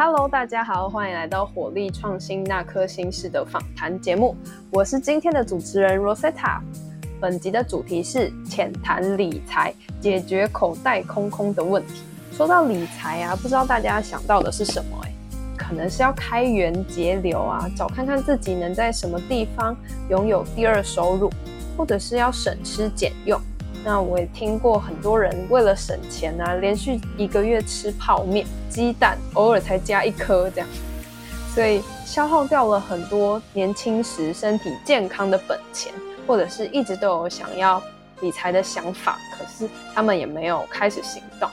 Hello，大家好，欢迎来到火力创新那颗心事的访谈节目，我是今天的主持人 Rosetta。本集的主题是浅谈理财，解决口袋空空的问题。说到理财啊，不知道大家想到的是什么？哎，可能是要开源节流啊，找看看自己能在什么地方拥有第二收入，或者是要省吃俭用。那我也听过很多人为了省钱啊，连续一个月吃泡面、鸡蛋，偶尔才加一颗这样，所以消耗掉了很多年轻时身体健康的本钱，或者是一直都有想要理财的想法，可是他们也没有开始行动。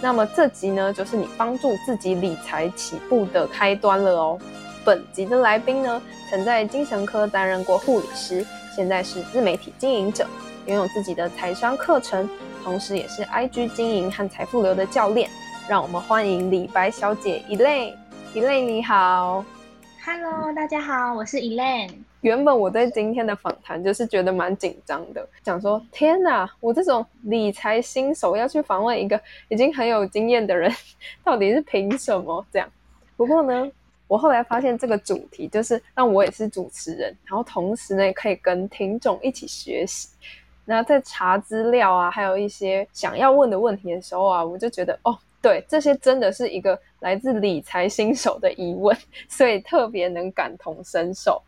那么这集呢，就是你帮助自己理财起步的开端了哦。本集的来宾呢，曾在精神科担任过护理师，现在是自媒体经营者。拥有自己的财商课程，同时也是 IG 经营和财富流的教练。让我们欢迎李白小姐 Elaine。Elaine 你好，Hello，大家好，我是 Elaine。原本我对今天的访谈就是觉得蛮紧张的，想说天哪，我这种理财新手要去访问一个已经很有经验的人，到底是凭什么这样？不过呢。我后来发现这个主题就是让我也是主持人，然后同时呢可以跟听众一起学习。那在查资料啊，还有一些想要问的问题的时候啊，我就觉得哦，对，这些真的是一个来自理财新手的疑问，所以特别能感同身受。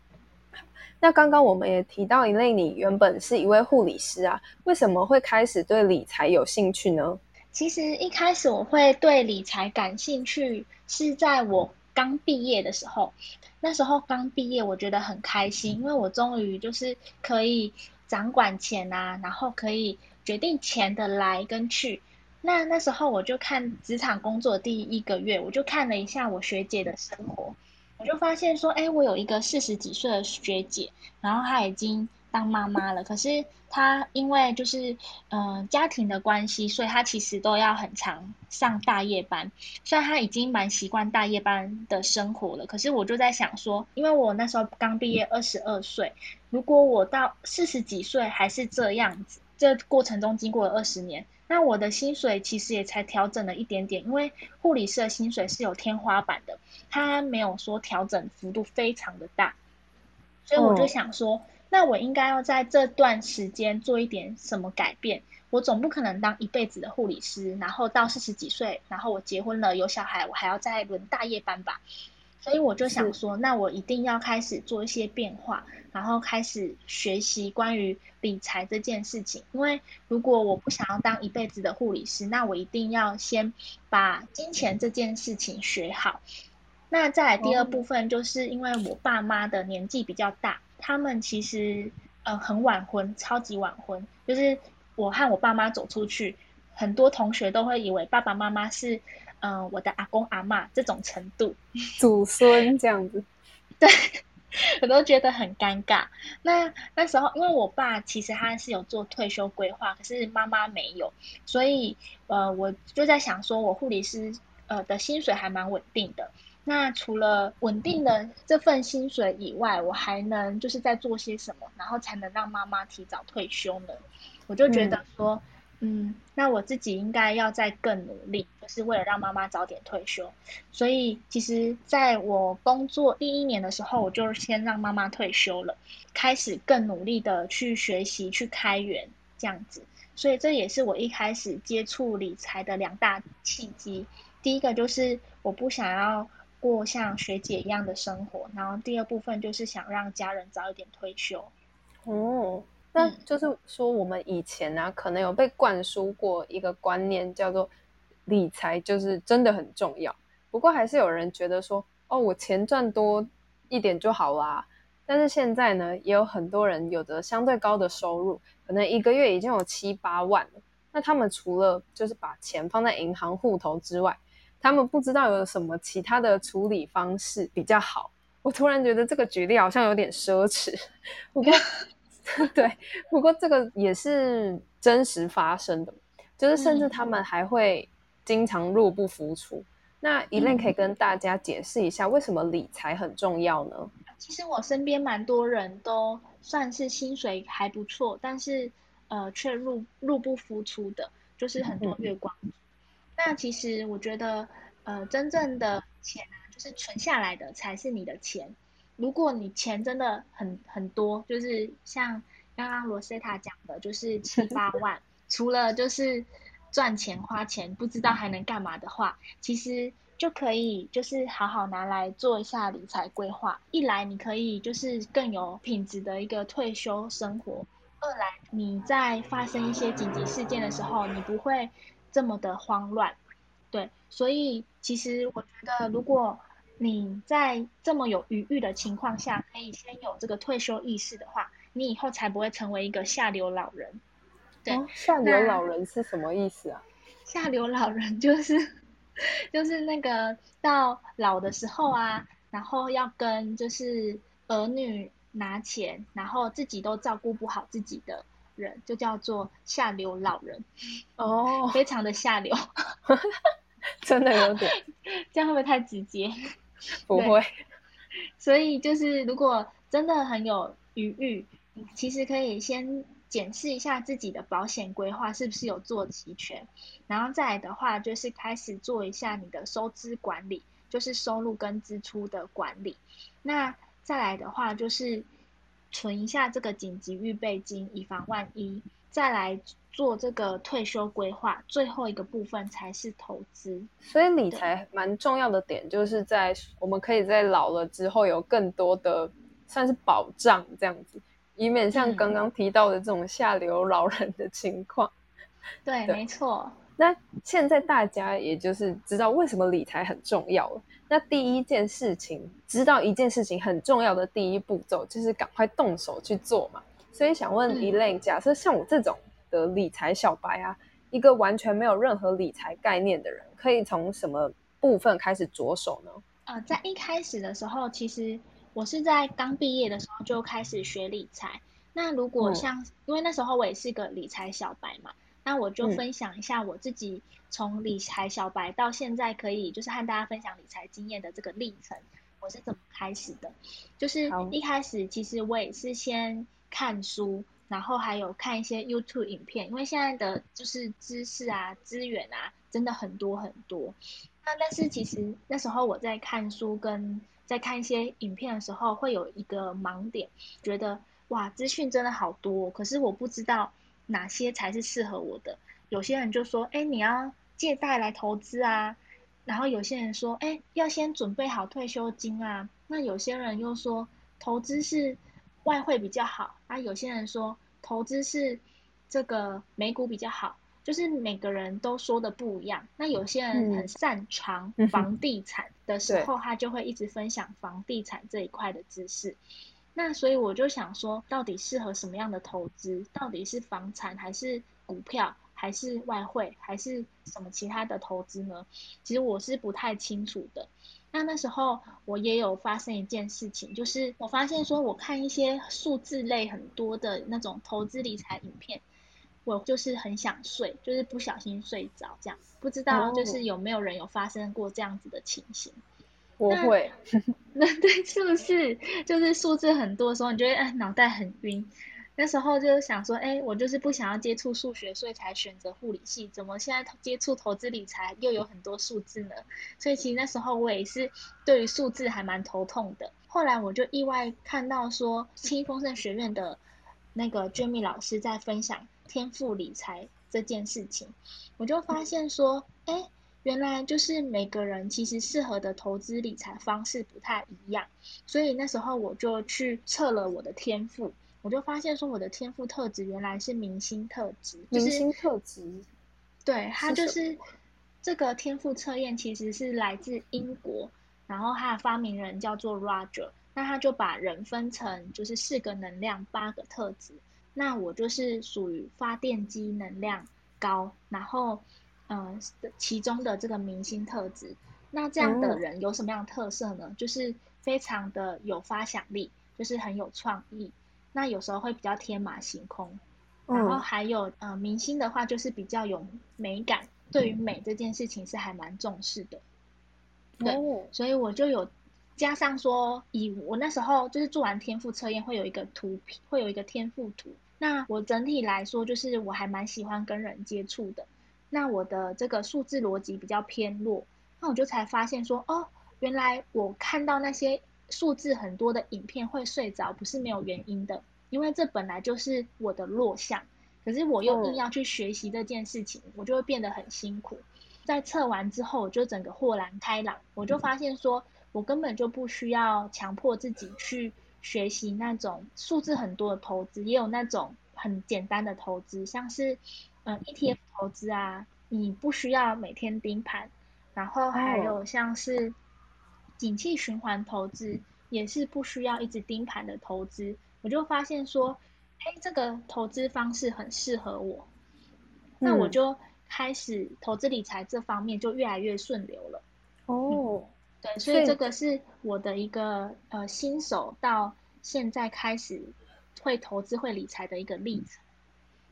那刚刚我们也提到一类，你原本是一位护理师啊，为什么会开始对理财有兴趣呢？其实一开始我会对理财感兴趣，是在我刚毕业的时候。那时候刚毕业，我觉得很开心，因为我终于就是可以。掌管钱啊，然后可以决定钱的来跟去。那那时候我就看职场工作第一个月，我就看了一下我学姐的生活，我就发现说，哎，我有一个四十几岁的学姐，然后她已经当妈妈了，可是她因为就是嗯家庭的关系，所以她其实都要很长上大夜班。虽然她已经蛮习惯大夜班的生活了，可是我就在想说，因为我那时候刚毕业，二十二岁。如果我到四十几岁还是这样子，这过程中经过了二十年，那我的薪水其实也才调整了一点点，因为护理师的薪水是有天花板的，它没有说调整幅度非常的大，所以我就想说，那我应该要在这段时间做一点什么改变，我总不可能当一辈子的护理师，然后到四十几岁，然后我结婚了有小孩，我还要再轮大夜班吧。所以我就想说，那我一定要开始做一些变化，然后开始学习关于理财这件事情。因为如果我不想要当一辈子的护理师，那我一定要先把金钱这件事情学好。那再来第二部分，就是因为我爸妈的年纪比较大，他们其实呃很晚婚，超级晚婚。就是我和我爸妈走出去，很多同学都会以为爸爸妈妈是。嗯，我的阿公阿妈这种程度，祖孙这样子，对 我都觉得很尴尬。那那时候，因为我爸其实他是有做退休规划，可是妈妈没有，所以呃，我就在想说，我护理师呃的薪水还蛮稳定的。那除了稳定的这份薪水以外，我还能就是在做些什么，然后才能让妈妈提早退休呢？我就觉得说。嗯，那我自己应该要再更努力，就是为了让妈妈早点退休。所以其实在我工作第一年的时候，我就先让妈妈退休了，开始更努力的去学习、去开源这样子。所以这也是我一开始接触理财的两大契机。第一个就是我不想要过像学姐一样的生活，然后第二部分就是想让家人早一点退休。哦。那就是说，我们以前呢，可能有被灌输过一个观念，叫做理财就是真的很重要。不过还是有人觉得说，哦，我钱赚多一点就好啦。但是现在呢，也有很多人有着相对高的收入，可能一个月已经有七八万了。那他们除了就是把钱放在银行户头之外，他们不知道有什么其他的处理方式比较好。我突然觉得这个举例好像有点奢侈。不过。对，不过这个也是真实发生的，就是甚至他们还会经常入不敷出。那一类可以跟大家解释一下，为什么理财很重要呢？其实我身边蛮多人都算是薪水还不错，但是呃却入入不敷出的，就是很多月光。那其实我觉得呃，真正的钱啊，就是存下来的才是你的钱。如果你钱真的很很多，就是像刚刚罗塞塔讲的，就是七 八万，除了就是赚钱花钱，不知道还能干嘛的话，其实就可以就是好好拿来做一下理财规划。一来你可以就是更有品质的一个退休生活，二来你在发生一些紧急事件的时候，你不会这么的慌乱。对，所以其实我觉得如果你在这么有余裕的情况下，可以先有这个退休意识的话，你以后才不会成为一个下流老人。对，下流老人是什么意思啊？下流老人就是就是那个到老的时候啊，然后要跟就是儿女拿钱，然后自己都照顾不好自己的人，就叫做下流老人。哦，非常的下流，真的有点，这样会不会太直接？不会，所以就是如果真的很有余裕，其实可以先检视一下自己的保险规划是不是有做齐全，然后再来的话就是开始做一下你的收支管理，就是收入跟支出的管理。那再来的话就是存一下这个紧急预备金，以防万一。再来做这个退休规划，最后一个部分才是投资。所以理财蛮重要的点，就是在我们可以在老了之后有更多的算是保障，这样子，以免像刚刚提到的这种下流老人的情况。对，没错。那现在大家也就是知道为什么理财很重要了。那第一件事情，知道一件事情很重要的第一步骤，就是赶快动手去做嘛。所以想问 Elaine，假设像我这种的理财小白啊，一个完全没有任何理财概念的人，可以从什么部分开始着手呢？呃，在一开始的时候，其实我是在刚毕业的时候就开始学理财。那如果像，因为那时候我也是个理财小白嘛，那我就分享一下我自己从理财小白到现在可以就是和大家分享理财经验的这个历程，我是怎么开始的？就是一开始其实我也是先。看书，然后还有看一些 YouTube 影片，因为现在的就是知识啊、资源啊，真的很多很多。那但是其实那时候我在看书跟在看一些影片的时候，会有一个盲点，觉得哇，资讯真的好多，可是我不知道哪些才是适合我的。有些人就说，哎，你要借贷来投资啊，然后有些人说，哎，要先准备好退休金啊。那有些人又说，投资是。外汇比较好，啊，有些人说投资是这个美股比较好，就是每个人都说的不一样。那有些人很擅长房地产的时候，他就会一直分享房地产这一块的知识。那所以我就想说，到底适合什么样的投资？到底是房产还是股票，还是外汇，还是什么其他的投资呢？其实我是不太清楚的。那那时候我也有发生一件事情，就是我发现说，我看一些数字类很多的那种投资理财影片，我就是很想睡，就是不小心睡着这样。不知道就是有没有人有发生过这样子的情形？我会，那对，是不是就是数字很多的时候，你觉得哎脑袋很晕？那时候就想说，哎，我就是不想要接触数学，所以才选择护理系。怎么现在接触投资理财又有很多数字呢？所以其实那时候我也是对于数字还蛮头痛的。后来我就意外看到说，清丰盛学院的那个 Jamie 老师在分享天赋理财这件事情，我就发现说，哎，原来就是每个人其实适合的投资理财方式不太一样。所以那时候我就去测了我的天赋。我就发现说，我的天赋特质原来是明星特质。明星特质，对，它就是这个天赋测验其实是来自英国，然后它的发明人叫做 Roger，那他就把人分成就是四个能量八个特质，那我就是属于发电机能量高，然后嗯其中的这个明星特质，那这样的人有什么样的特色呢？就是非常的有发想力，就是很有创意。那有时候会比较天马行空，然后还有呃明星的话就是比较有美感，对于美这件事情是还蛮重视的，对，所以我就有加上说，以我那时候就是做完天赋测验会有一个图，会有一个天赋图。那我整体来说就是我还蛮喜欢跟人接触的，那我的这个数字逻辑比较偏弱，那我就才发现说，哦，原来我看到那些数字很多的影片会睡着，不是没有原因的，因为这本来就是我的弱项。可是我又硬要去学习这件事情，我就会变得很辛苦。在测完之后，我就整个豁然开朗，我就发现说，我根本就不需要强迫自己去学习那种数字很多的投资，也有那种很简单的投资，像是嗯 ETF 投资啊，你不需要每天盯盘，然后还有像是景气循环投资，也是不需要一直盯盘的投资，我就发现说。哎，这个投资方式很适合我，那我就开始投资理财这方面就越来越顺流了。哦，对，所以这个是我的一个呃新手到现在开始会投资会理财的一个例子。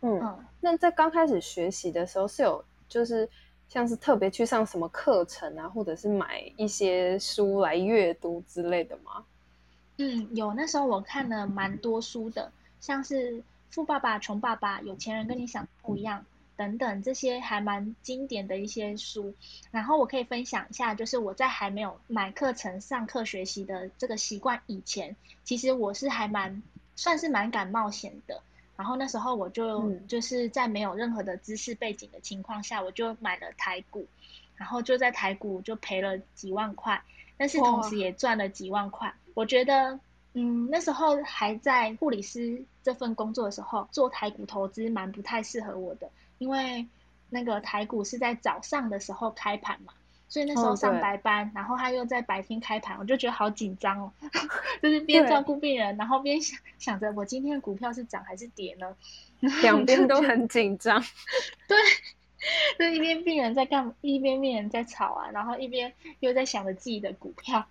嗯，那在刚开始学习的时候是有就是像是特别去上什么课程啊，或者是买一些书来阅读之类的吗？嗯，有，那时候我看了蛮多书的。像是《富爸爸穷爸爸》《有钱人跟你想不一样》等等这些还蛮经典的一些书，然后我可以分享一下，就是我在还没有买课程上课学习的这个习惯以前，其实我是还蛮算是蛮敢冒险的。然后那时候我就就是在没有任何的知识背景的情况下，我就买了台股，然后就在台股就赔了几万块，但是同时也赚了几万块。我觉得。嗯，那时候还在护理师这份工作的时候，做台股投资蛮不太适合我的，因为那个台股是在早上的时候开盘嘛，所以那时候上白班，然后他又在白天开盘，我就觉得好紧张哦，就是边照顾病人，然后边想想着我今天的股票是涨还是跌呢？两边都很紧张，对，就一边病人在干，一边病人在吵啊，然后一边又在想着自己的股票，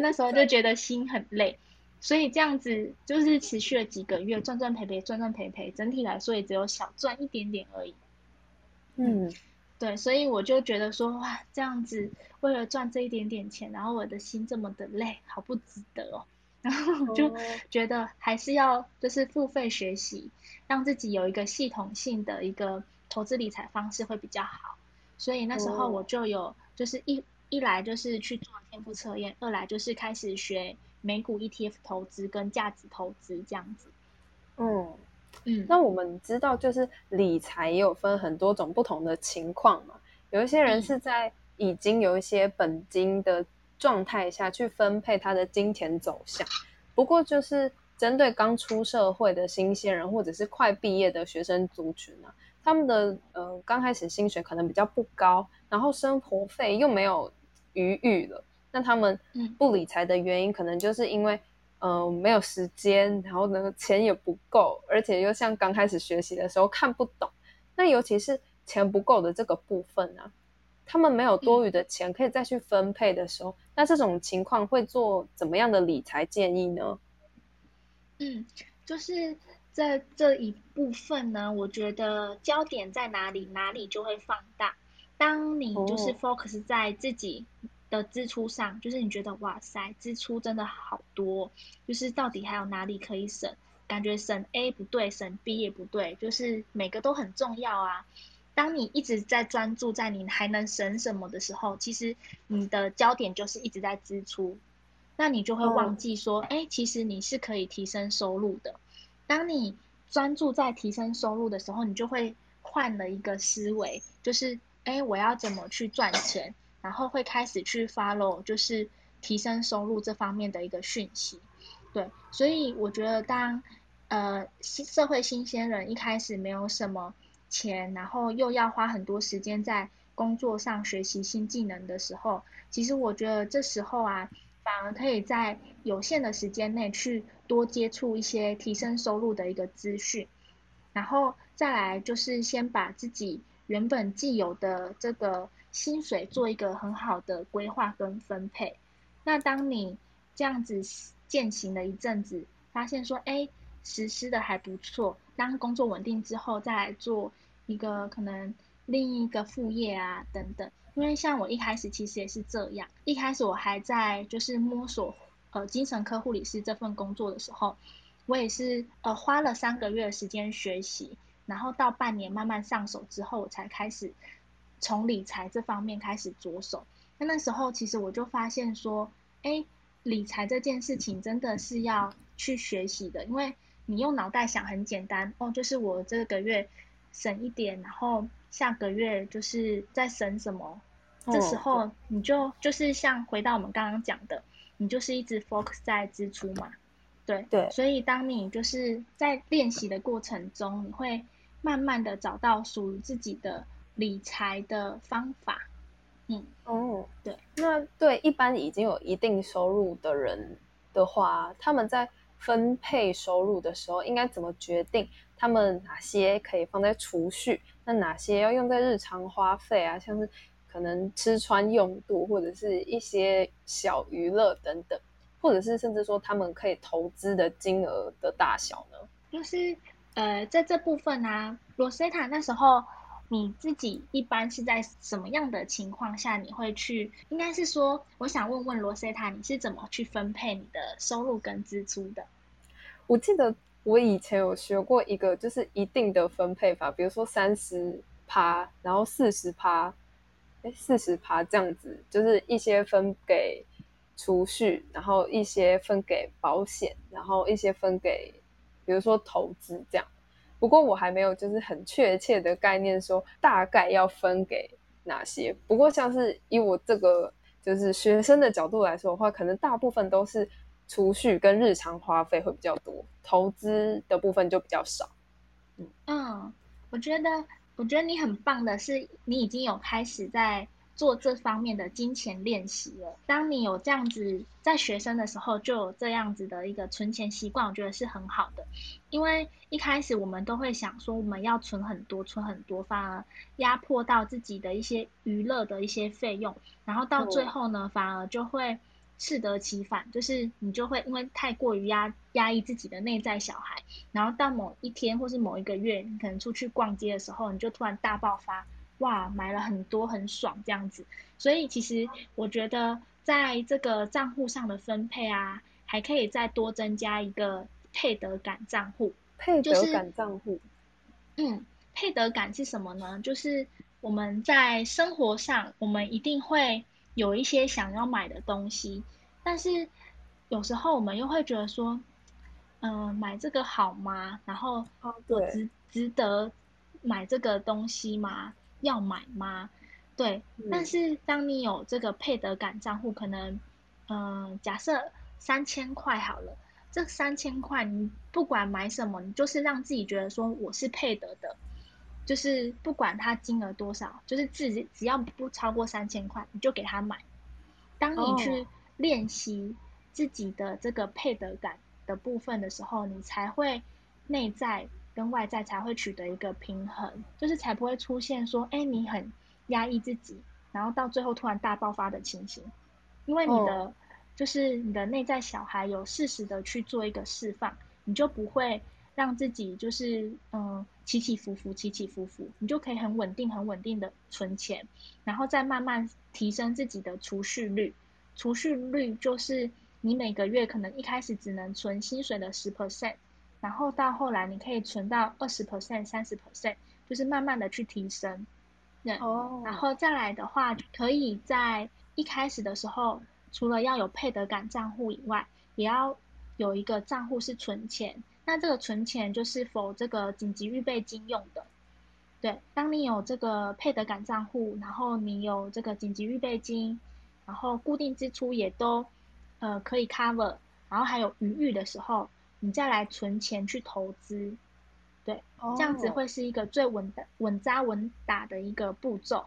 那时候就觉得心很累。所以这样子就是持续了几个月，赚赚赔赔，赚赚赔赔，整体来说也只有小赚一点点而已。嗯，对，所以我就觉得说，哇，这样子为了赚这一点点钱，然后我的心这么的累，好不值得哦。然后我就觉得还是要就是付费学习，让自己有一个系统性的一个投资理财方式会比较好。所以那时候我就有就是一一来就是去做天赋测验，二来就是开始学。美股 ETF 投资跟价值投资这样子，嗯嗯，那我们知道就是理财也有分很多种不同的情况嘛，有一些人是在已经有一些本金的状态下去分配他的金钱走向，不过就是针对刚出社会的新鲜人或者是快毕业的学生族群啊，他们的呃刚开始薪水可能比较不高，然后生活费又没有余裕了。那他们不理财的原因，可能就是因为，嗯，没有时间，然后呢，钱也不够，而且又像刚开始学习的时候看不懂。那尤其是钱不够的这个部分啊，他们没有多余的钱可以再去分配的时候，那这种情况会做怎么样的理财建议呢？嗯，就是在这一部分呢，我觉得焦点在哪里，哪里就会放大。当你就是 focus 在自己。的支出上，就是你觉得哇塞，支出真的好多，就是到底还有哪里可以省？感觉省 A 不对，省 B 也不对，就是每个都很重要啊。当你一直在专注在你还能省什么的时候，其实你的焦点就是一直在支出，那你就会忘记说，哎，其实你是可以提升收入的。当你专注在提升收入的时候，你就会换了一个思维，就是哎，我要怎么去赚钱？然后会开始去 follow，就是提升收入这方面的一个讯息，对，所以我觉得当呃新社会新鲜人一开始没有什么钱，然后又要花很多时间在工作上学习新技能的时候，其实我觉得这时候啊，反而可以在有限的时间内去多接触一些提升收入的一个资讯，然后再来就是先把自己原本既有的这个。薪水做一个很好的规划跟分配，那当你这样子践行了一阵子，发现说，哎，实施的还不错，当工作稳定之后，再来做一个可能另一个副业啊等等。因为像我一开始其实也是这样，一开始我还在就是摸索呃精神科护理师这份工作的时候，我也是呃花了三个月的时间学习，然后到半年慢慢上手之后，我才开始。从理财这方面开始着手，那那时候其实我就发现说，哎，理财这件事情真的是要去学习的，因为你用脑袋想很简单哦，就是我这个月省一点，然后下个月就是在省什么，这时候你就就是像回到我们刚刚讲的，你就是一直 focus 在支出嘛，对对，所以当你就是在练习的过程中，你会慢慢的找到属于自己的理财的方法。嗯哦，对，那对一般已经有一定收入的人的话，他们在分配收入的时候，应该怎么决定他们哪些可以放在储蓄，那哪些要用在日常花费啊，像是可能吃穿用度或者是一些小娱乐等等，或者是甚至说他们可以投资的金额的大小呢？就是呃，在这部分呢，罗塞塔那时候。你自己一般是在什么样的情况下你会去？应该是说，我想问问罗塞塔，你是怎么去分配你的收入跟支出的？我记得我以前有学过一个，就是一定的分配法，比如说三十趴，然后四十趴，哎，四十趴这样子，就是一些分给储蓄，然后一些分给保险，然后一些分给，比如说投资这样。不过我还没有就是很确切的概念，说大概要分给哪些。不过像是以我这个就是学生的角度来说的话，可能大部分都是储蓄跟日常花费会比较多，投资的部分就比较少。嗯，我觉得我觉得你很棒的是，你已经有开始在。做这方面的金钱练习了。当你有这样子在学生的时候就有这样子的一个存钱习惯，我觉得是很好的。因为一开始我们都会想说我们要存很多，存很多，反而压迫到自己的一些娱乐的一些费用，然后到最后呢，反而就会适得其反，就是你就会因为太过于压压抑自己的内在小孩，然后到某一天或是某一个月，你可能出去逛街的时候，你就突然大爆发。哇，买了很多，很爽这样子。所以其实我觉得，在这个账户上的分配啊，还可以再多增加一个配得感账户。配得感账户，嗯，配得感是什么呢？就是我们在生活上，我们一定会有一些想要买的东西，但是有时候我们又会觉得说，嗯，买这个好吗？然后，我值值得买这个东西吗？要买吗？对，但是当你有这个配得感账户，可能，嗯，假设三千块好了，这三千块你不管买什么，你就是让自己觉得说我是配得的，就是不管它金额多少，就是自己只要不超过三千块，你就给他买。当你去练习自己的这个配得感的部分的时候，你才会内在。跟外在才会取得一个平衡，就是才不会出现说，哎，你很压抑自己，然后到最后突然大爆发的情形。因为你的就是你的内在小孩有适时的去做一个释放，你就不会让自己就是嗯起起伏伏，起起伏伏，你就可以很稳定、很稳定的存钱，然后再慢慢提升自己的储蓄率。储蓄率就是你每个月可能一开始只能存薪水的十 percent。然后到后来，你可以存到二十 percent、三十 percent，就是慢慢的去提升。对，然后再来的话，可以在一开始的时候，除了要有配得感账户以外，也要有一个账户是存钱。那这个存钱就是否这个紧急预备金用的。对，当你有这个配得感账户，然后你有这个紧急预备金，然后固定支出也都呃可以 cover，然后还有余裕的时候。你再来存钱去投资，对，这样子会是一个最稳的、稳扎稳打的一个步骤。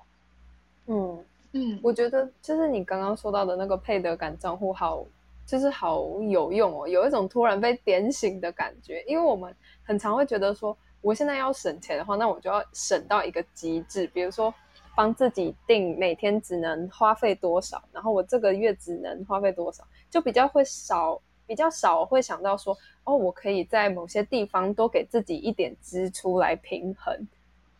嗯嗯，我觉得就是你刚刚说到的那个配得感账户，好，就是好有用哦，有一种突然被点醒的感觉。因为我们很常会觉得说，我现在要省钱的话，那我就要省到一个极致，比如说帮自己定每天只能花费多少，然后我这个月只能花费多少，就比较会少。比较少会想到说，哦，我可以在某些地方多给自己一点支出来平衡，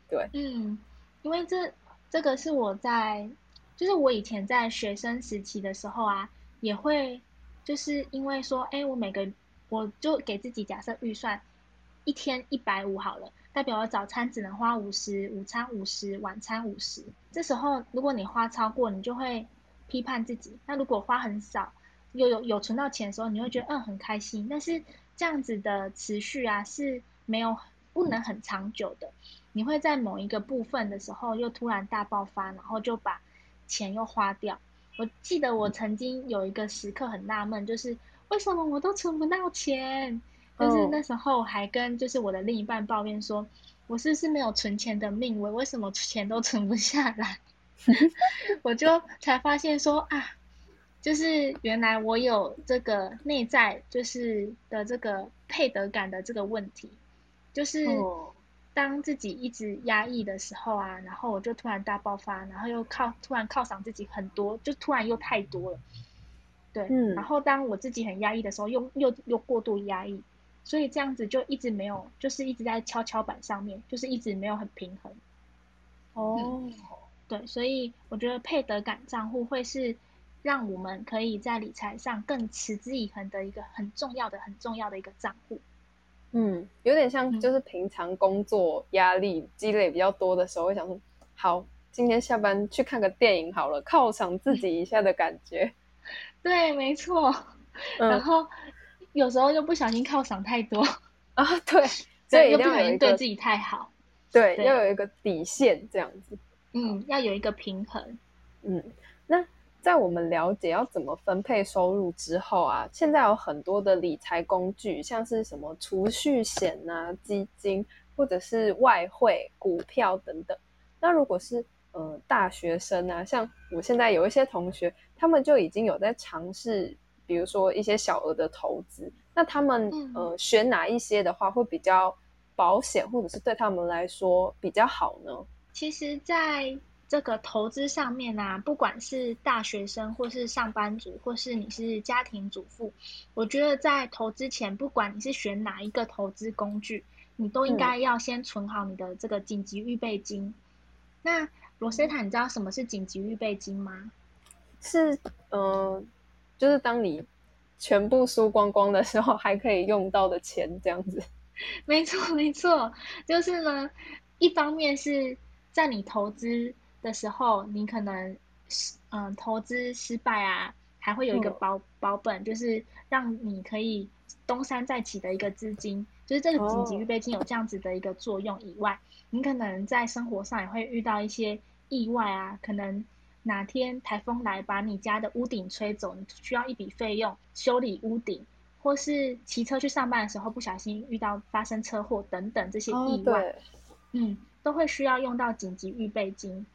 对，嗯，因为这这个是我在，就是我以前在学生时期的时候啊，也会就是因为说，哎，我每个我就给自己假设预算一天一百五好了，代表我早餐只能花五十，午餐五十，晚餐五十，这时候如果你花超过，你就会批判自己。那如果花很少，又有有存到钱的时候，你会觉得嗯很开心。但是这样子的持续啊是没有不能很长久的。你会在某一个部分的时候又突然大爆发，然后就把钱又花掉。我记得我曾经有一个时刻很纳闷，就是为什么我都存不到钱？但是那时候还跟就是我的另一半抱怨说，我是不是没有存钱的命？我为什么钱都存不下来？我就才发现说啊，就是原来我有这个内在就是的这个配得感的这个问题，就是当自己一直压抑的时候啊，然后我就突然大爆发，然后又靠突然犒赏自己很多，就突然又太多了，对，嗯。然后当我自己很压抑的时候，又又又过度压抑。所以这样子就一直没有，就是一直在跷跷板上面，就是一直没有很平衡。哦，对，所以我觉得配得感账户会是让我们可以在理财上更持之以恒的一个很重要的、很重要的一个账户。嗯，有点像就是平常工作压力积累比较多的时候，会想说，好，今天下班去看个电影好了，犒赏自己一下的感觉。对，没错。然后。有时候就不小心犒赏太多 啊，对，所以又不小心对自己太好，对，要有一个底线这样子，嗯，要有一个平衡，嗯，那在我们了解要怎么分配收入之后啊，现在有很多的理财工具，像是什么储蓄险啊、基金或者是外汇、股票等等。那如果是呃大学生啊，像我现在有一些同学，他们就已经有在尝试。比如说一些小额的投资，那他们呃选哪一些的话会比较保险，或者是对他们来说比较好呢？其实，在这个投资上面啊，不管是大学生，或是上班族，或是你是家庭主妇，我觉得在投资前，不管你是选哪一个投资工具，你都应该要先存好你的这个紧急预备金。那罗塞塔，你知道什么是紧急预备金吗？是嗯。就是当你全部输光光的时候，还可以用到的钱，这样子。没错，没错，就是呢。一方面是在你投资的时候，你可能嗯投资失败啊，还会有一个保保本，就是让你可以东山再起的一个资金。就是这个紧急预备金有这样子的一个作用以外，你可能在生活上也会遇到一些意外啊，可能。哪天台风来把你家的屋顶吹走，你需要一笔费用修理屋顶，或是骑车去上班的时候不小心遇到发生车祸等等这些意外，嗯，都会需要用到紧急预备金。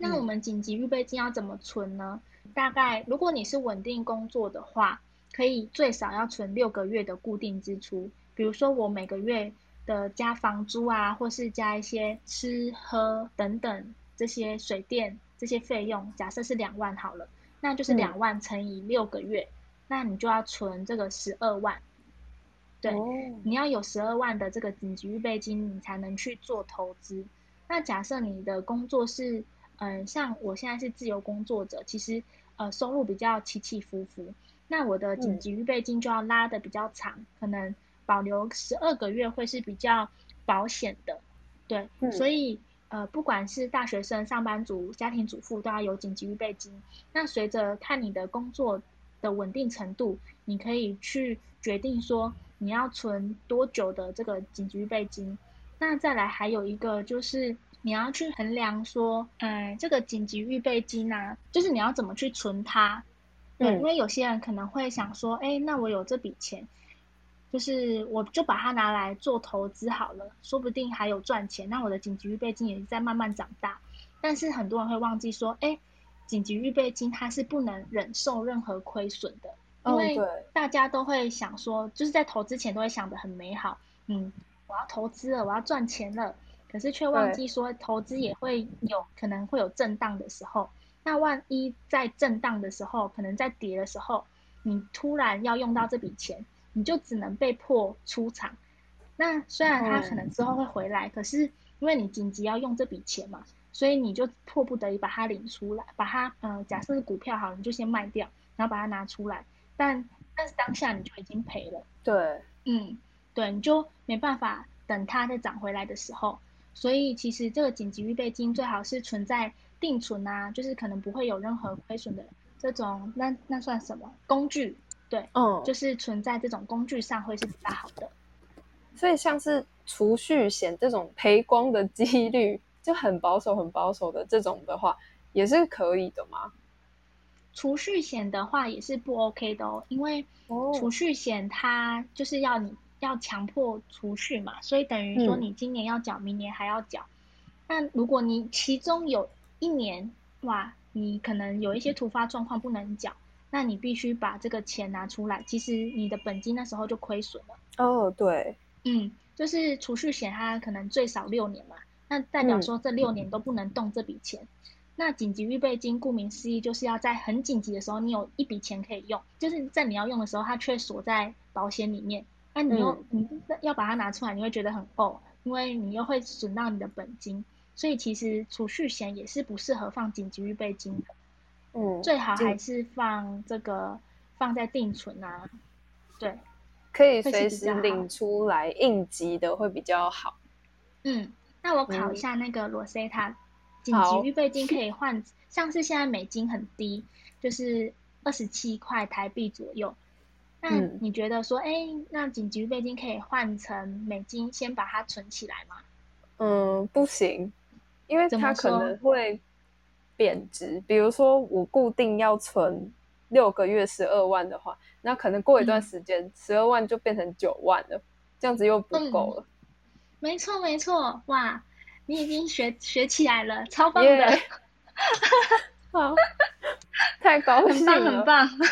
那我们紧急预备金要怎么存呢？大概如果你是稳定工作的话，可以最少要存六个月的固定支出，比如说我每个月的加房租啊，或是加一些吃喝等等这些水电。这些费用假设是两万好了，那就是两万乘以六个月，那你就要存这个十二万。对，你要有十二万的这个紧急预备金，你才能去做投资。那假设你的工作是，嗯，像我现在是自由工作者，其实呃收入比较起起伏伏，那我的紧急预备金就要拉的比较长，可能保留十二个月会是比较保险的。对，所以。呃，不管是大学生、上班族、家庭主妇，都要有紧急预备金。那随着看你的工作的稳定程度，你可以去决定说你要存多久的这个紧急预备金。那再来还有一个就是你要去衡量说，嗯，这个紧急预备金啊，就是你要怎么去存它。对，因为有些人可能会想说，哎，那我有这笔钱。就是我就把它拿来做投资好了，说不定还有赚钱。那我的紧急预备金也是在慢慢长大。但是很多人会忘记说，哎，紧急预备金它是不能忍受任何亏损的，因为大家都会想说，就是在投资前都会想的很美好，嗯，我要投资了，我要赚钱了，可是却忘记说，投资也会有可能会有震荡的时候。那万一在震荡的时候，可能在跌的时候，你突然要用到这笔钱。你就只能被迫出场。那虽然它可能之后会回来，可是因为你紧急要用这笔钱嘛，所以你就迫不得已把它领出来，把它呃，假设是股票好，你就先卖掉，然后把它拿出来。但但是当下你就已经赔了。对，嗯，对，你就没办法等它再涨回来的时候。所以其实这个紧急预备金最好是存在定存啊，就是可能不会有任何亏损的这种，那那算什么工具？对，嗯，就是存在这种工具上会是比较好的。所以像是储蓄险这种赔光的几率就很保守、很保守的这种的话，也是可以的吗？储蓄险的话也是不 OK 的哦，因为储蓄险它就是要你要强迫储蓄嘛，所以等于说你今年要缴，明年还要缴。那如果你其中有一年哇，你可能有一些突发状况不能缴，那你必须把这个钱拿出来，其实你的本金那时候就亏损了。哦，对，嗯，就是储蓄险它可能最少六年嘛，那代表说这六年都不能动这笔钱。那紧急预备金顾名思义，就是要在很紧急的时候，你有一笔钱可以用，就是在你要用的时候，它却锁在保险里面。那你又你要把它拿出来，你会觉得很哦，因为你又会损到你的本金。所以其实储蓄险也是不适合放紧急预备金的。嗯，最好还是放这个放在定存啊。对，可以随时领出来应急的会比较好。嗯，那我考一下那个罗塞塔。紧急预备金可以换，像是现在美金很低，就是二十七块台币左右。那你觉得说，哎，那紧急预备金可以换成美金，先把它存起来吗？嗯，不行，因为它可能会贬值。比如说，我固定要存六个月十二万的话，那可能过一段时间，十二万就变成九万了，这样子又不够了。没错，没错，哇！你已经学学起来了，超棒的！好，太高兴了，很棒，很棒。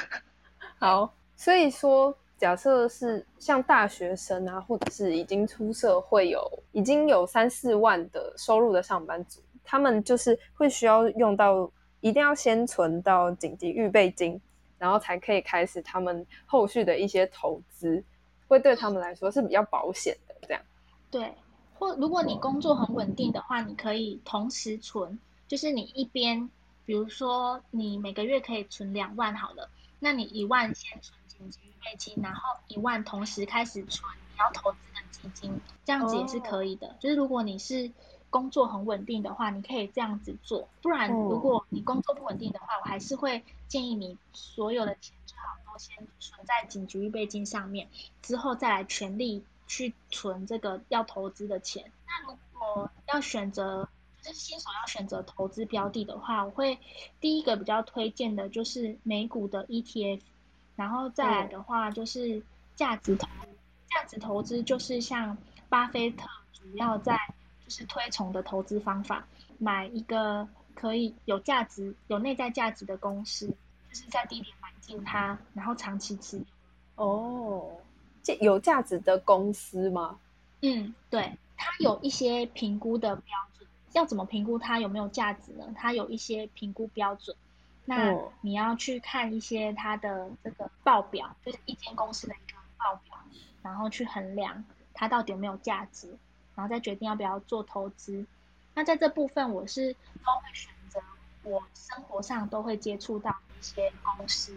好，所以说，假设是像大学生啊，或者是已经出社会有已经有三四万的收入的上班族，他们就是会需要用到，一定要先存到紧急预备金，然后才可以开始他们后续的一些投资，会对他们来说是比较保险的。这样，对。或如果你工作很稳定的话，你可以同时存，就是你一边，比如说你每个月可以存两万好了，那你一万先存紧急预备金，然后一万同时开始存你要投资的基金，这样子也是可以的。就是如果你是工作很稳定的话，你可以这样子做。不然如果你工作不稳定的话，我还是会建议你所有的钱最好都先存在紧急预备金上面，之后再来全力。去存这个要投资的钱。那如果要选择，就是新手要选择投资标的的话，我会第一个比较推荐的就是美股的 ETF，然后再来的话就是价值投价值投资就是像巴菲特主要在就是推崇的投资方法，买一个可以有价值、有内在价值的公司，就是在低点买进它，然后长期持有。哦。这有价值的公司吗？嗯，对，它有一些评估的标准。要怎么评估它有没有价值呢？它有一些评估标准。那你要去看一些它的这个报表，就是一间公司的一个报表，然后去衡量它到底有没有价值，然后再决定要不要做投资。那在这部分，我是都会选择我生活上都会接触到一些公司。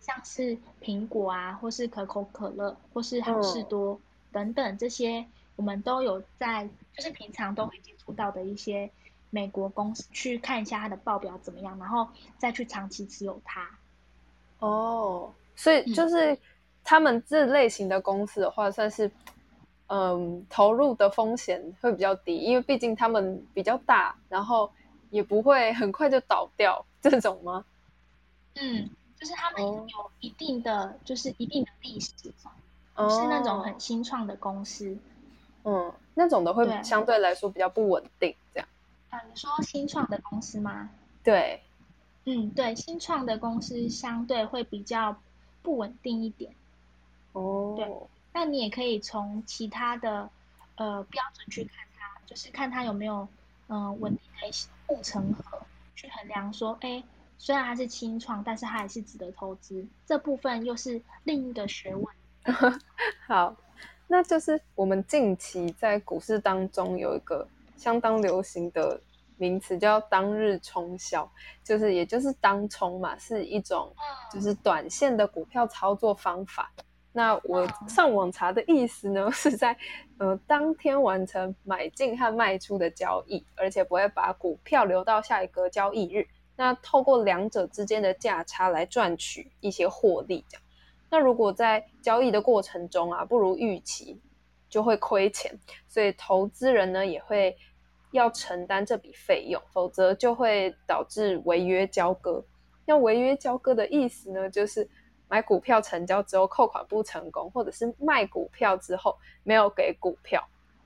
像是苹果啊，或是可口可乐，或是好事多等等这些，我们都有在，就是平常都会接触到的一些美国公司，去看一下它的报表怎么样，然后再去长期持有它。哦，所以就是他们这类型的公司的话，算是嗯投入的风险会比较低，因为毕竟他们比较大，然后也不会很快就倒掉这种吗？嗯。就是他们有一定的，就是一定的历史，不是那种很新创的公司。嗯，那种的会相对来说比较不稳定，这样。啊，你说新创的公司吗？对，嗯，对，新创的公司相对会比较不稳定一点。哦，对，那你也可以从其他的呃标准去看它，就是看它有没有嗯稳定的一些护城河，去衡量说，哎。虽然它是新创，但是它还是值得投资。这部分又是另一个学问。好，那就是我们近期在股市当中有一个相当流行的名词，叫“当日冲销”，就是也就是当冲嘛，是一种就是短线的股票操作方法。那我上网查的意思呢，是在呃当天完成买进和卖出的交易，而且不会把股票留到下一个交易日。那透过两者之间的价差来赚取一些获利，这样。那如果在交易的过程中啊不如预期，就会亏钱，所以投资人呢也会要承担这笔费用，否则就会导致违约交割。那违约交割的意思呢，就是买股票成交之后扣款不成功，或者是卖股票之后没有给股票，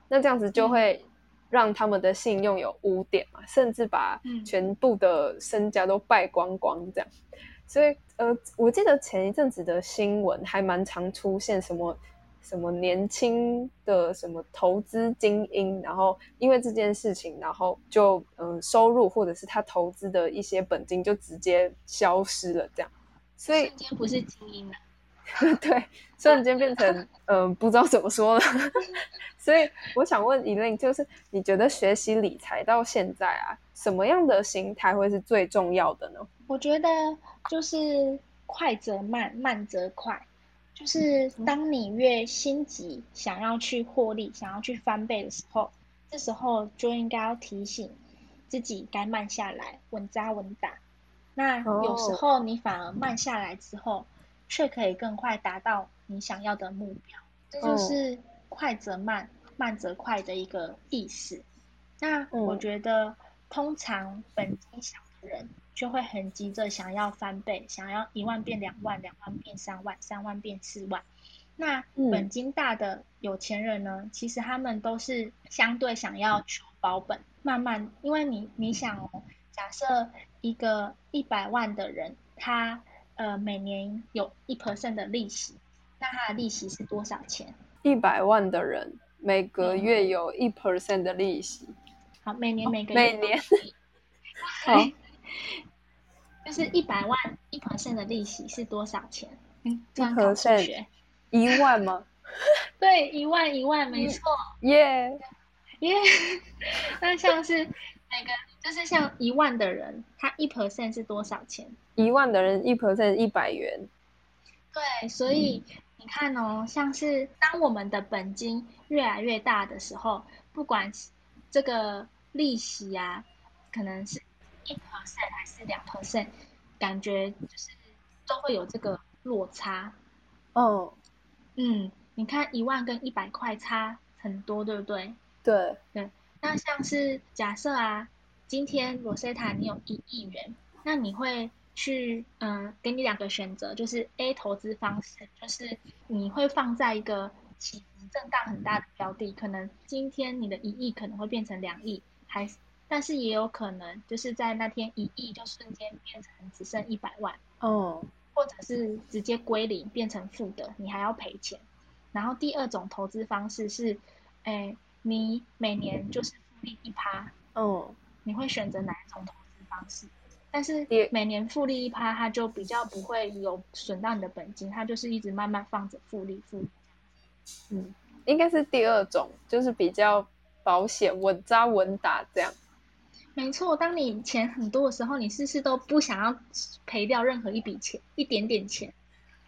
那这样子就会让他们的信用有污点嘛，甚至把全部的身家都败光光这样。所以，呃，我记得前一阵子的新闻还蛮常出现什么什么年轻的什么投资精英，然后因为这件事情，然后就嗯收入或者是他投资的一些本金就直接消失了，这样。所以瞬间不是精英了，对，瞬间变成嗯不知道怎么说了。所以我想问依琳，就是你觉得学习理财到现在啊，什么样的心态会是最重要的呢？我觉得就是快则慢，慢则快。就是当你越心急，想要去获利，想要去翻倍的时候，这时候就应该要提醒自己该慢下来，稳扎稳打。那有时候你反而慢下来之后，却可以更快达到你想要的目标。这就是快则慢，慢则快的一个意思。那我觉得，通常本金小的人。就会很急着想要翻倍，想要一万变两万，两万变三万，三万变四万。那本金大的有钱人呢？其实他们都是相对想要求保本，慢慢，因为你你想哦，假设一个一百万的人，他呃每年有一 percent 的利息，那他的利息是多少钱？一百万的人每个月有一 percent 的利息。好，每年每个月。每年。好。就是一百万一 percent 的利息是多少钱？嗯，一 percent 一万吗？对，一万一万，没错。耶耶！那像是每个就是像一万的人，他一 percent 是多少钱？一万的人一 percent 一百元。对，所以你看哦，像是当我们的本金越来越大的时候，不管这个利息啊，可能是。一 percent 还是两 percent，感觉就是都会有这个落差。哦，嗯，你看一万跟一百块差很多，对不对？对对。那像是假设啊，今天罗塞塔你有一亿元，那你会去嗯，给你两个选择，就是 A 投资方式，就是你会放在一个起伏震荡很大的标的，可能今天你的一亿可能会变成两亿，还是？但是也有可能，就是在那天一亿就瞬间变成只剩一百万，哦，或者是直接归零变成负的，你还要赔钱。然后第二种投资方式是，哎，你每年就是复利一趴，哦，你会选择哪一种投资方式？但是每年复利一趴，它就比较不会有损到你的本金，它就是一直慢慢放着复利复利。嗯，应该是第二种，就是比较保险、稳扎稳打这样。没错，当你钱很多的时候，你事事都不想要赔掉任何一笔钱，一点点钱。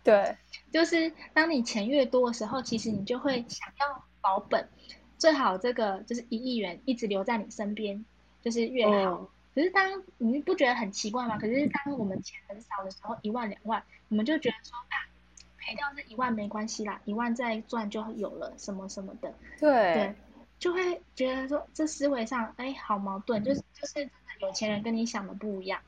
对，就是当你钱越多的时候，其实你就会想要保本，最好这个就是一亿元一直留在你身边，就是越好。可是当你不觉得很奇怪吗？可是当我们钱很少的时候，一万两万，我们就觉得说啊，赔掉这一万没关系啦，一万再赚就有了，什么什么的。对对。就会觉得说，这思维上，哎，好矛盾，就是就是真的有钱人跟你想的不一样。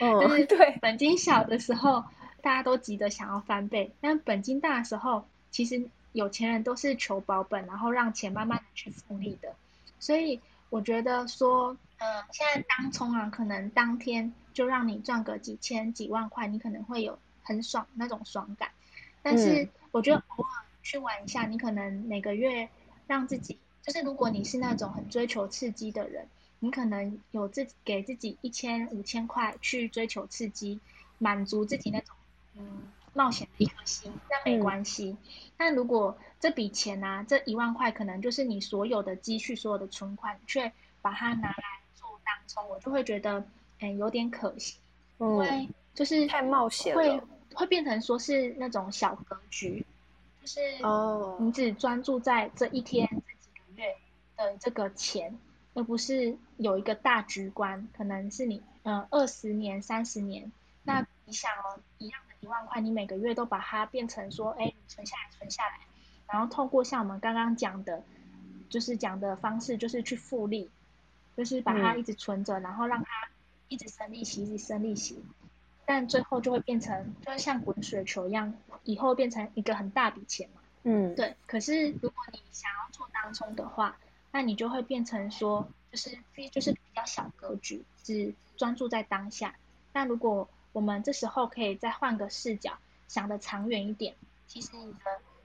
嗯 对，本金小的时候，大家都急着想要翻倍，但本金大的时候，其实有钱人都是求保本，然后让钱慢慢的去复利的。所以我觉得说，呃，现在当冲啊，可能当天就让你赚个几千几万块，你可能会有很爽那种爽感。但是我觉得偶尔去玩一下，你可能每个月让自己。就是如果你是那种很追求刺激的人，你可能有自己给自己一千五千块去追求刺激，满足自己那种嗯冒险的一颗心，那没关系。但如果这笔钱呢，这一万块可能就是你所有的积蓄、所有的存款，却把它拿来做当冲，我就会觉得嗯有点可惜，因为就是太冒险了，会会变成说是那种小格局，就是哦，你只专注在这一天。的这个钱，而不是有一个大局观，可能是你呃二十年、三十年，那你想哦，一样的一万块，你每个月都把它变成说，哎，存下来，存下来，然后透过像我们刚刚讲的，就是讲的方式，就是去复利，就是把它一直存着，然后让它一直生利息，一直生利息。但最后就会变成，就像滚雪球一样，以后变成一个很大笔钱嘛。嗯，对。可是如果你想要做当冲的话，那你就会变成说，就是就是比较小格局，只专注在当下。那如果我们这时候可以再换个视角，想的长远一点，其实你的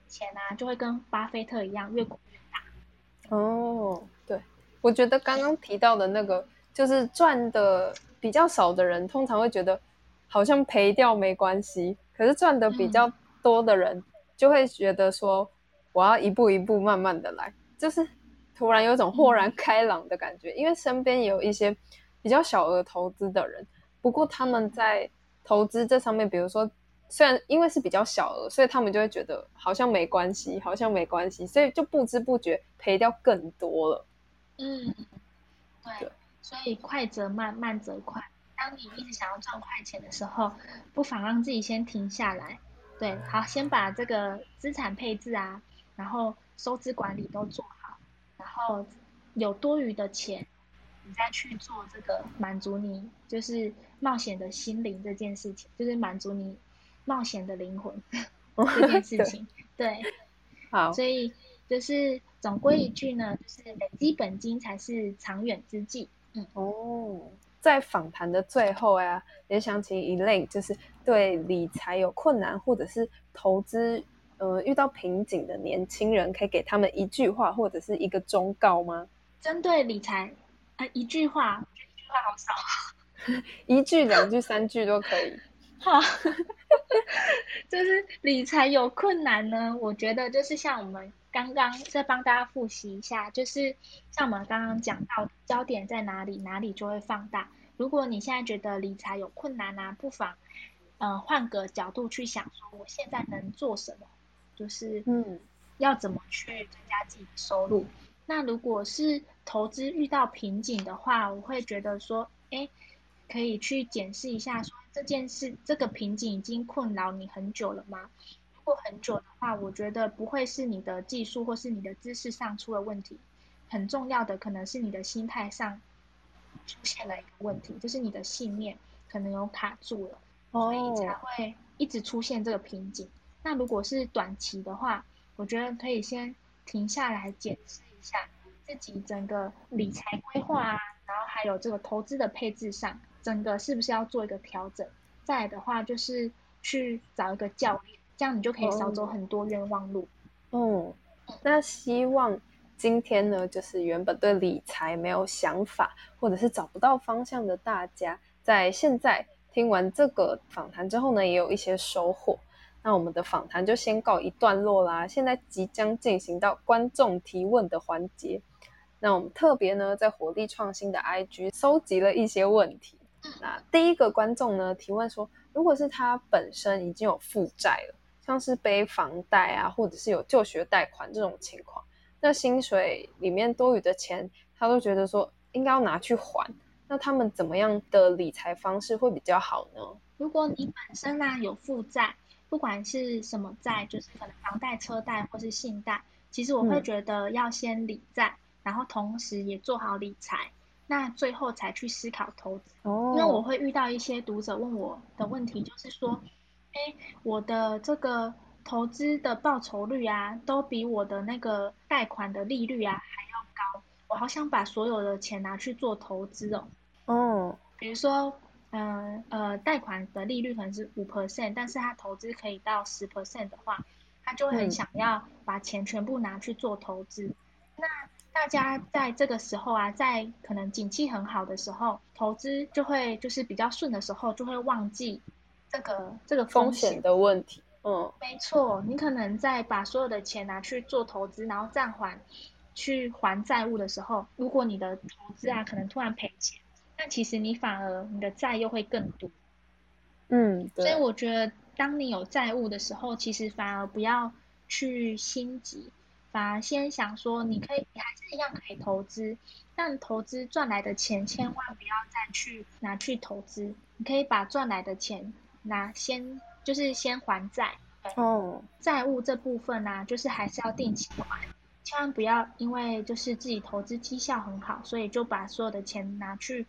钱啊，就会跟巴菲特一样，越滚越大。哦，对，我觉得刚刚提到的那个，就是赚的比较少的人，通常会觉得。好像赔掉没关系，可是赚的比较多的人就会觉得说，我要一步一步慢慢的来，就是突然有种豁然开朗的感觉。因为身边也有一些比较小额投资的人，不过他们在投资这上面，比如说虽然因为是比较小额，所以他们就会觉得好像没关系，好像没关系，所以就不知不觉赔掉更多了。嗯，对，所以快则慢，慢则快。当你一直想要赚快钱的时候，不妨让自己先停下来。对，好，先把这个资产配置啊，然后收支管理都做好，然后有多余的钱，你再去做这个满足你就是冒险的心灵这件事情，就是满足你冒险的灵魂这件事情。对，好，所以就是总归一句呢，就是累积本金才是长远之计。嗯，哦。在访谈的最后呀，也想请 Elaine，就是对理财有困难或者是投资呃遇到瓶颈的年轻人，可以给他们一句话或者是一个忠告吗？针对理财啊，一句话，一句话好少，一句、两句、三句都可以。好，就是理财有困难呢，我觉得就是像我们。刚刚再帮大家复习一下，就是像我们刚刚讲到，焦点在哪里，哪里就会放大。如果你现在觉得理财有困难啊，不妨，呃，换个角度去想，说我现在能做什么，就是嗯，要怎么去增加自己的收入。那如果是投资遇到瓶颈的话，我会觉得说，哎，可以去检视一下，说这件事，这个瓶颈已经困扰你很久了吗？如果很久的话，我觉得不会是你的技术或是你的知识上出了问题，很重要的可能是你的心态上出现了一个问题，就是你的信念可能有卡住了，所以才会一直出现这个瓶颈。那如果是短期的话，我觉得可以先停下来检视一下自己整个理财规划啊，然后还有这个投资的配置上，整个是不是要做一个调整？再的话就是去找一个教练。这样你就可以少走很多冤枉路。嗯，那希望今天呢，就是原本对理财没有想法，或者是找不到方向的大家，在现在听完这个访谈之后呢，也有一些收获。那我们的访谈就先告一段落啦。现在即将进行到观众提问的环节。那我们特别呢，在活力创新的 IG 收集了一些问题。那第一个观众呢提问说，如果是他本身已经有负债了。像是背房贷啊，或者是有就学贷款这种情况，那薪水里面多余的钱，他都觉得说应该要拿去还。那他们怎么样的理财方式会比较好呢？如果你本身呢有负债，不管是什么债，就是可能房贷、车贷或是信贷，其实我会觉得要先理债，然后同时也做好理财，那最后才去思考投资。哦，因为我会遇到一些读者问我的问题，就是说。哎，我的这个投资的报酬率啊，都比我的那个贷款的利率啊还要高。我好想把所有的钱拿去做投资哦。哦，比如说，嗯呃，贷款的利率可能是五 percent，但是他投资可以到十 percent 的话，他就很想要把钱全部拿去做投资。那大家在这个时候啊，在可能景气很好的时候，投资就会就是比较顺的时候，就会忘记。这个这个风险的问题，嗯，没错，你可能在把所有的钱拿去做投资，然后暂缓去还债务的时候，如果你的投资啊可能突然赔钱，那其实你反而你的债又会更多，嗯，所以我觉得当你有债务的时候，其实反而不要去心急，反而先想说，你可以，你还是一样可以投资，但投资赚来的钱千万不要再去拿去投资，你可以把赚来的钱拿先，就是先还债。哦，债务这部分呢，就是还是要定期还，千万不要因为就是自己投资绩效很好，所以就把所有的钱拿去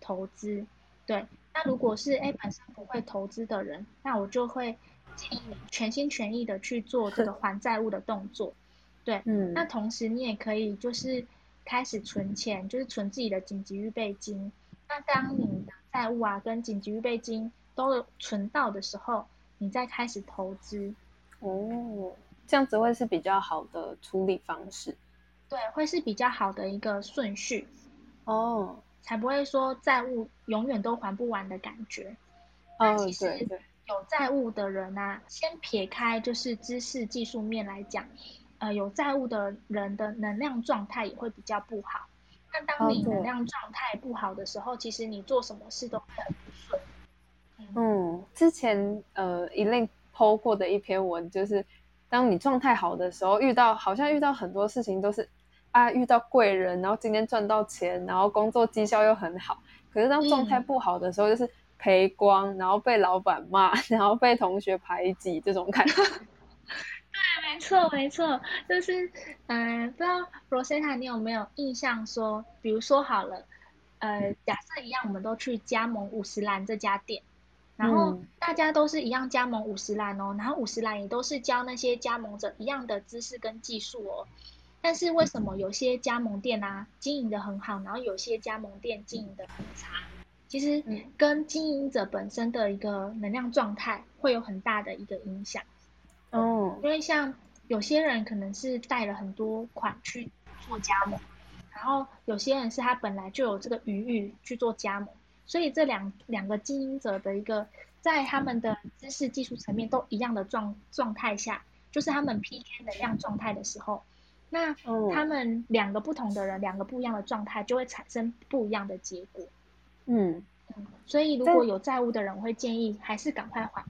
投资。对，那如果是哎本身不会投资的人，那我就会建议你全心全意的去做这个 还债务的动作。对，嗯，那同时你也可以就是开始存钱，就是存自己的紧急预备金。那当你的债务啊跟紧急预备金都存到的时候，你再开始投资。哦，这样子会是比较好的处理方式。对，会是比较好的一个顺序。哦，才不会说债务永远都还不完的感觉。哦，其实对对，有债务的人啊，先撇开就是知识技术面来讲，呃，有债务的人的能量状态也会比较不好。那当你能量状态不好的时候，其实你做什么事都会很不顺。嗯，之前呃一令 PO 过的一篇文，就是当你状态好的时候，遇到好像遇到很多事情都是啊遇到贵人，然后今天赚到钱，然后工作绩效又很好。可是当状态不好的时候，就是赔光，然后被老板骂，然后被同学排挤这种感觉。对，没错，没错，就是，嗯、不知道 Rosetta 你有没有印象说，比如说好了，呃，假设一样，我们都去加盟五十岚这家店，然后嗯大家都是一样加盟五十岚哦，然后五十岚也都是教那些加盟者一样的知识跟技术哦，但是为什么有些加盟店啊经营的很好，然后有些加盟店经营的很差？其实嗯跟经营者本身的一个能量状态会有很大的一个影响。哦，因为像有些人可能是带了很多款去做加盟，然后有些人是他本来就有这个余裕去做加盟，所以这两两个经营者的一个在他们的知识技术层面都一样的状状态下，就是他们 PK 能量状态的时候，那哦他们两个不同的人，两个不一样的状态就会产生不一样的结果。嗯嗯，所以如果有债务的人，我会建议还是赶快还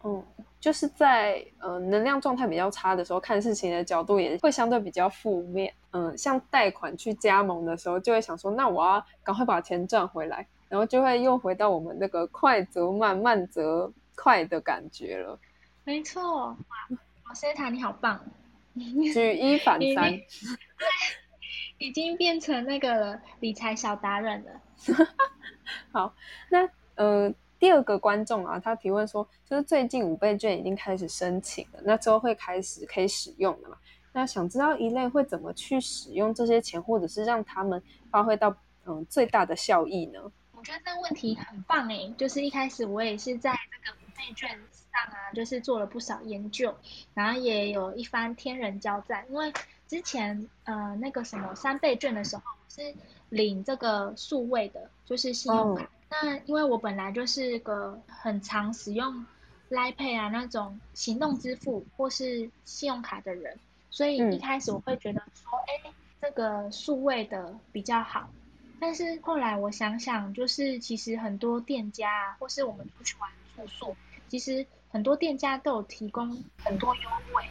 比较好。哦，就是在呃能量状态比较差的时候，看事情的角度也会相对比较负面。嗯，像贷款去加盟的时候，就会想说，那我要赶快把钱赚回来，然后就会又回到我们那个快则慢，慢则快的感觉了。没错，哇，老 e t a 你好棒。举一反 三，你已经变成那个理财小达人了。好，那呃，第二个观众啊，他提问说，就是最近五倍券已经开始申请了，那之后会开始可以使用的嘛？那想知道一类会怎么去使用这些钱，或者是让他们发挥到嗯最大的效益呢？我觉得这个问题很棒诶，就是一开始我也是在这个五倍券上啊，就是做了不少研究，然后也有一番天人交战。因为之前呃那个什么三倍券的时候，我是领这个数位的，就是信用卡。那因为我本来就是个很常使用 Line Pay 啊那种行动支付或是信用卡的人，所以一开始我会觉得说，哎、这个数位的比较好。但是后来我想想，就是其实很多店家啊，或是我们出去玩住宿，其实很多店家都有提供很多优惠，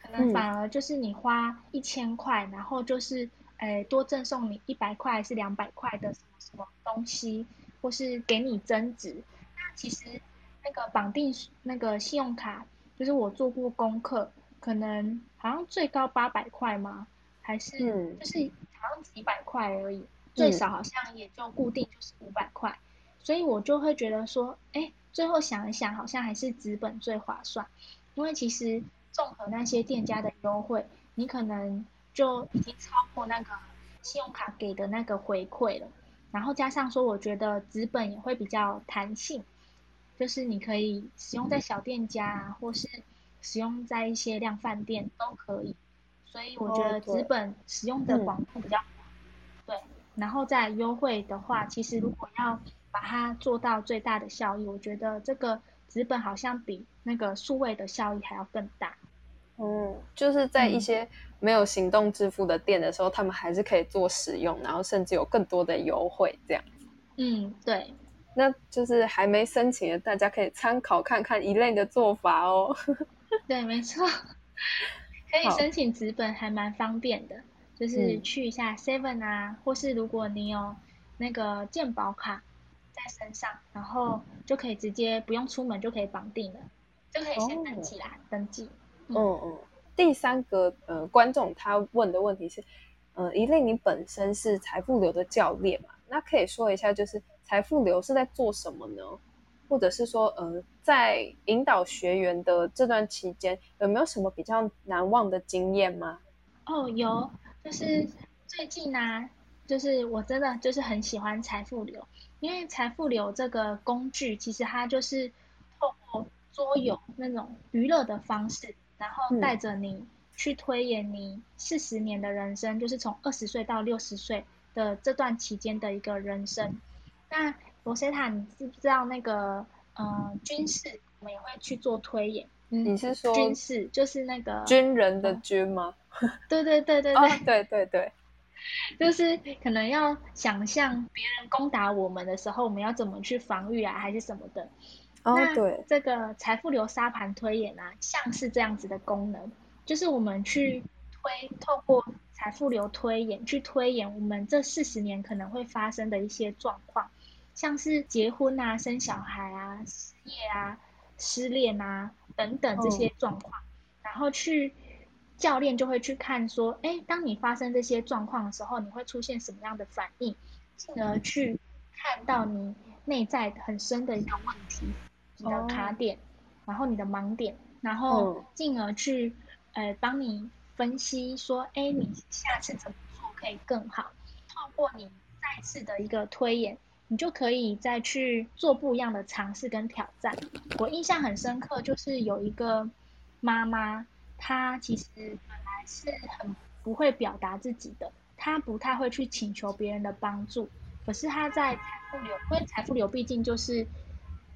可能嗯反而就是你花一千块，然后就是诶多赠送你一百块还是两百块的什么什么东西，或是给你增值。那其实那个绑定那个信用卡，就是我做过功课，可能好像最高八百块吗？还是嗯就是好像几百块而已。最少好像也就固定就是五百块，所以我就会觉得说，哎，最后想一想，好像还是纸本最划算，因为其实综合那些店家的优惠，你可能就已经超过那个信用卡给的那个回馈了，然后加上说，我觉得纸本也会比较弹性，就是你可以使用在小店家啊，或是使用在一些量贩店都可以，所以我觉得纸本使用的嗯广度比较广，对。然后再优惠的话，其实如果要把它做到最大的效益，我觉得这个纸本好像比那个数位的效益还要更大。哦，就是在一嗯些没有行动支付的店的时候，他们还是可以做使用，然后甚至有更多的优惠这样。嗯，对，那就是还没申请的，大家可以参考看看一类的做法哦。对，没错。可以申请纸本，还蛮方便的。就是嗯去一下 Seven 啊，或是如果你有那个健保卡在身上，然后就可以直接不用出门就可以绑定了，就可以先登记啦，登记。嗯嗯。第三个呃，观众他问的问题是，呃，一令你本身是财富流的教练嘛？那可以说一下，就是财富流是在做什么呢？或者是说，呃，在引导学员的这段期间，有没有什么比较难忘的经验吗？哦，有，就是最近呢、就是我真的就是很喜欢财富流，因为财富流这个工具，其实它就是透过桌游那种娱乐的方式，然后嗯带着你去推演你四十年的人生，就是从二十岁到六十岁的这段期间的一个人生。那罗塞塔，你知不知道那个呃军事，我们也会去做推演。嗯，你是说军事就是那个军人的军吗？对对对对哦对，，对对对，就是可能要想象别人攻打我们的时候，我们要怎么去防御啊，还是什么的。哦那对，这个财富流沙盘推演啊，像是这样子的功能，就是我们去推，透过财富流推演去推演我们这四十年可能会发生的一些状况，像是结婚啊、生小孩啊、失业啊、失恋啊等等这些状况，然后去教练就会去看说，哎，当你发生这些状况的时候，你会出现什么样的反应，进而去看到你内在很深的一个问题，你的卡点，然后你的盲点，然后嗯进而去呃帮你分析说，哎，你下次怎么做可以更好？透过你再次的一个推演，你就可以再去做不一样的尝试跟挑战。我印象很深刻，就是有一个妈妈，她其实本来是很不会表达自己的，她不太会去请求别人的帮助。可是她在财富流，因为财富流毕竟就是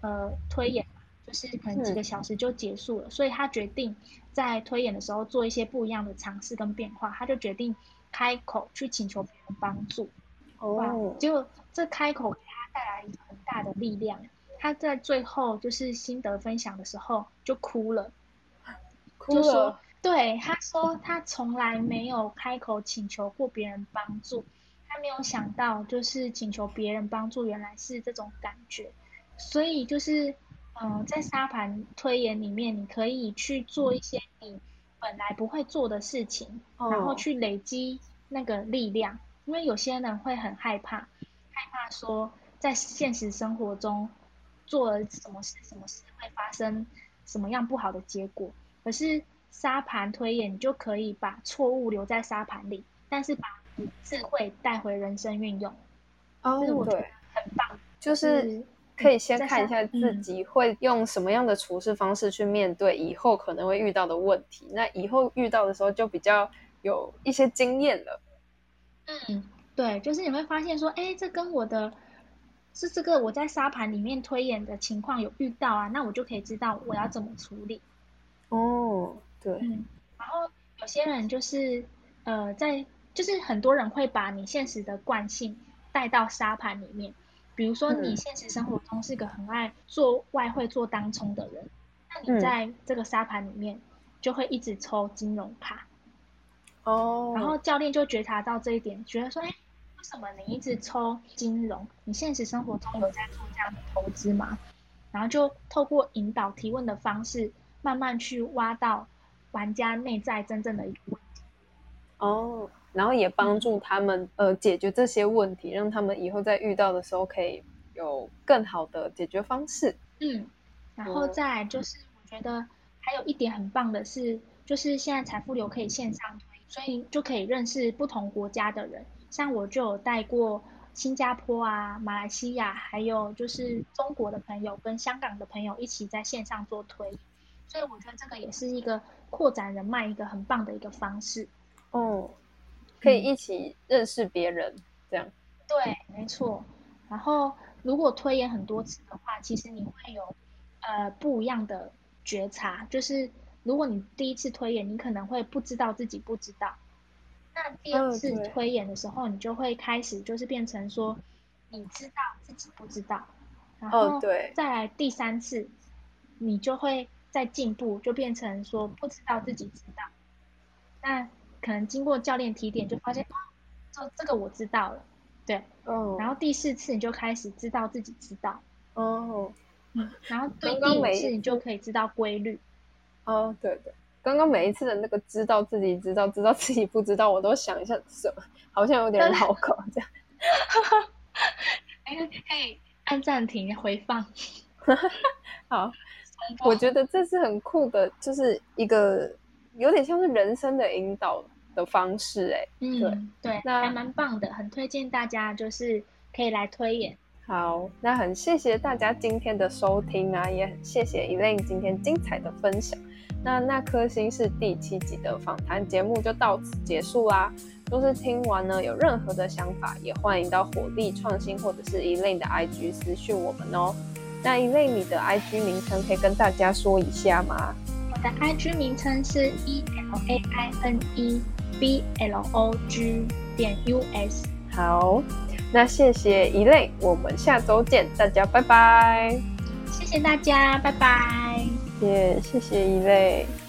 呃推演嘛，就是可能几个小时就结束了，所以他决定在推演的时候做一些不一样的尝试跟变化。他就决定开口去请求别人帮助。哇哦，结果这开口给他带来一个很大的力量。他在最后就是心得分享的时候就哭了，哭就说了，对他说他从来没有开口请求过别人帮助，他没有想到就是请求别人帮助原来是这种感觉，所以就是嗯、呃在沙盘推演里面，你可以去做一些你本来不会做的事情，然后哦去累积那个力量。因为有些人会很害怕，害怕说在现实生活中做了什么事，什么事会发生什么样不好的结果。可是沙盘推演，你就可以把错误留在沙盘里，但是把智慧带回人生运用，哦这是我觉得对，很棒。就是可以先看一下自己会用什么样的处事方式去面对以后可能会遇到的问题，那以后遇到的时候就比较有一些经验了。嗯，对，就是你会发现说，哎，这跟我的是这个我在沙盘里面推演的情况有遇到啊，那我就可以知道我要怎么处理。哦，对，嗯，然后有些人就是呃，在就是很多人会把你现实的惯性带到沙盘里面，比如说你嗯现实生活中是个很爱做外汇、做当冲的人，那嗯你在这个沙盘里面就会一直抽金融卡，哦，然后教练就觉察到这一点，觉得说，哎，为什么你一直抽金融？你现实生活中有在做这样的投资吗？然后就透过引导提问的方式，慢慢去挖到玩家内在真正的一个问题。哦，然后也帮助他们呃解决这些问题，让他们以后在遇到的时候可以有更好的解决方式。嗯，然后嗯再来就是，我觉得还有一点很棒的是，就是现在财富流可以线上推，所以就可以认识不同国家的人。像我就有带过新加坡啊、马来西亚，还有就是中国的朋友跟香港的朋友一起在线上做推，所以我觉得这个也是一个扩展人脉一个很棒的一个方式。哦，可以嗯一起认识别人，这样。对，没错。然后如果推演很多次的话，其实你会有呃不一样的觉察。就是如果你第一次推演，你可能会不知道自己不知道。那第二次推演的时候，你就会开始就是变成说，你知道自己不知道，然后哦对再来第三次，你就会再进步，就变成说不知道自己知道。那可能经过教练提点，就发现哦，这这个我知道了，对，哦，然后第四次你就开始知道自己知道，哦，嗯，然后第五次你就可以知道规律。哦，对对，刚刚每一次的那个知道自己知道，知道自己不知道，我都想一下，什么好像有点绕口这样。哎，可以按暂停回放。好，我觉得这是很酷的，就是一个有点像是人生的引导的方式，哎，嗯，对，那还蛮棒的，很推荐大家就是可以来推演。好，那很谢谢大家今天的收听啊，也很谢谢 Elaine 今天精彩的分享。那那颗星是第七集的访谈节目就到此结束啦。若是听完呢，有任何的想法，也欢迎到火力创新或者是 Elaine 的 IG 私讯我们哦。那 Elaine 你的 IG 名称可以跟大家说一下吗？我的 IG 名称是 E L A I N E B L O G 点 U S。好，那谢谢 Elaine，我们下周见，大家拜拜。谢谢大家，拜拜。也谢谢 Elaine。